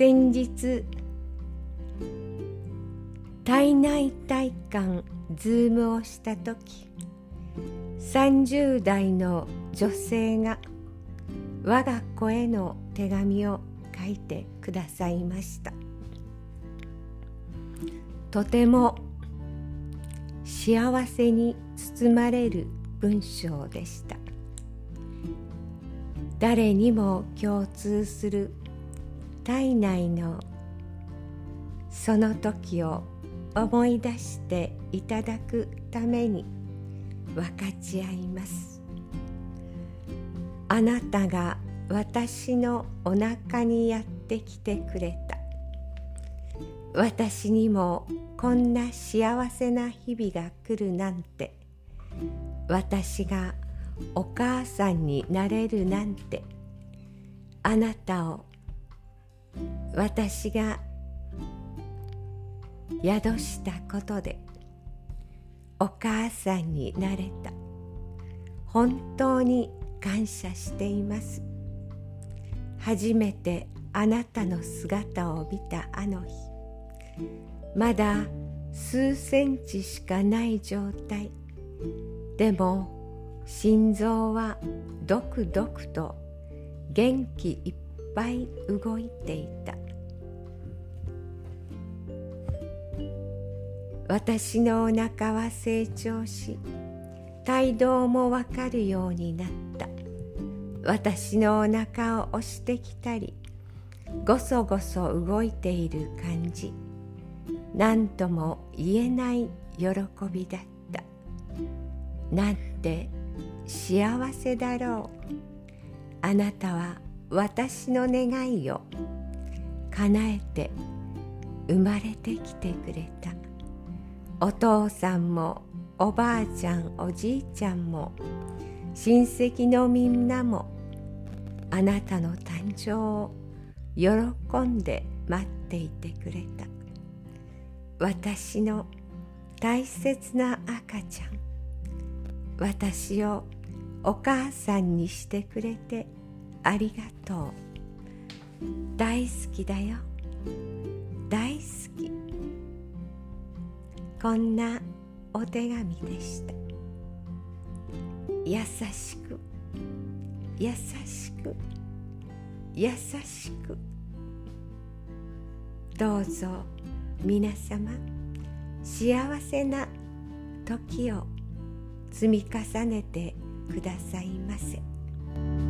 先日体内体感ズームをした時30代の女性が我が子への手紙を書いてくださいました。とても幸せに包まれる文章でした。誰にも共通する体内のその時を思い出していただくために分かち合います。あなたが私のお腹にやってきてくれた。私にもこんな幸せな日々が来るなんて。私がお母さんになれるなんて。あなたを私が宿したことでお母さんになれた。本当に感謝しています。初めてあなたの姿を見たあの日。まだ数センチしかない状態。でも心臓はドクドクと元気いっぱい動いていた。私のお腹は成長し胎動もわかるようになった。私のお腹を押してきたりごそごそ動いている感じ。何とも言えない喜びだった。なんて幸せだろう。あなたは私の願いを叶えて生まれてきてくれた。お父さんもおばあちゃんおじいちゃんも親戚のみんなもあなたの誕生を喜んで待っていてくれた。私の大切な赤ちゃん私をお母さんにしてくれてありがとう。大好きだよ。大好き。こんなお手紙でした。優しく。優しく。優しく。どうぞ皆様幸せな時を積み重ねてくださいませ。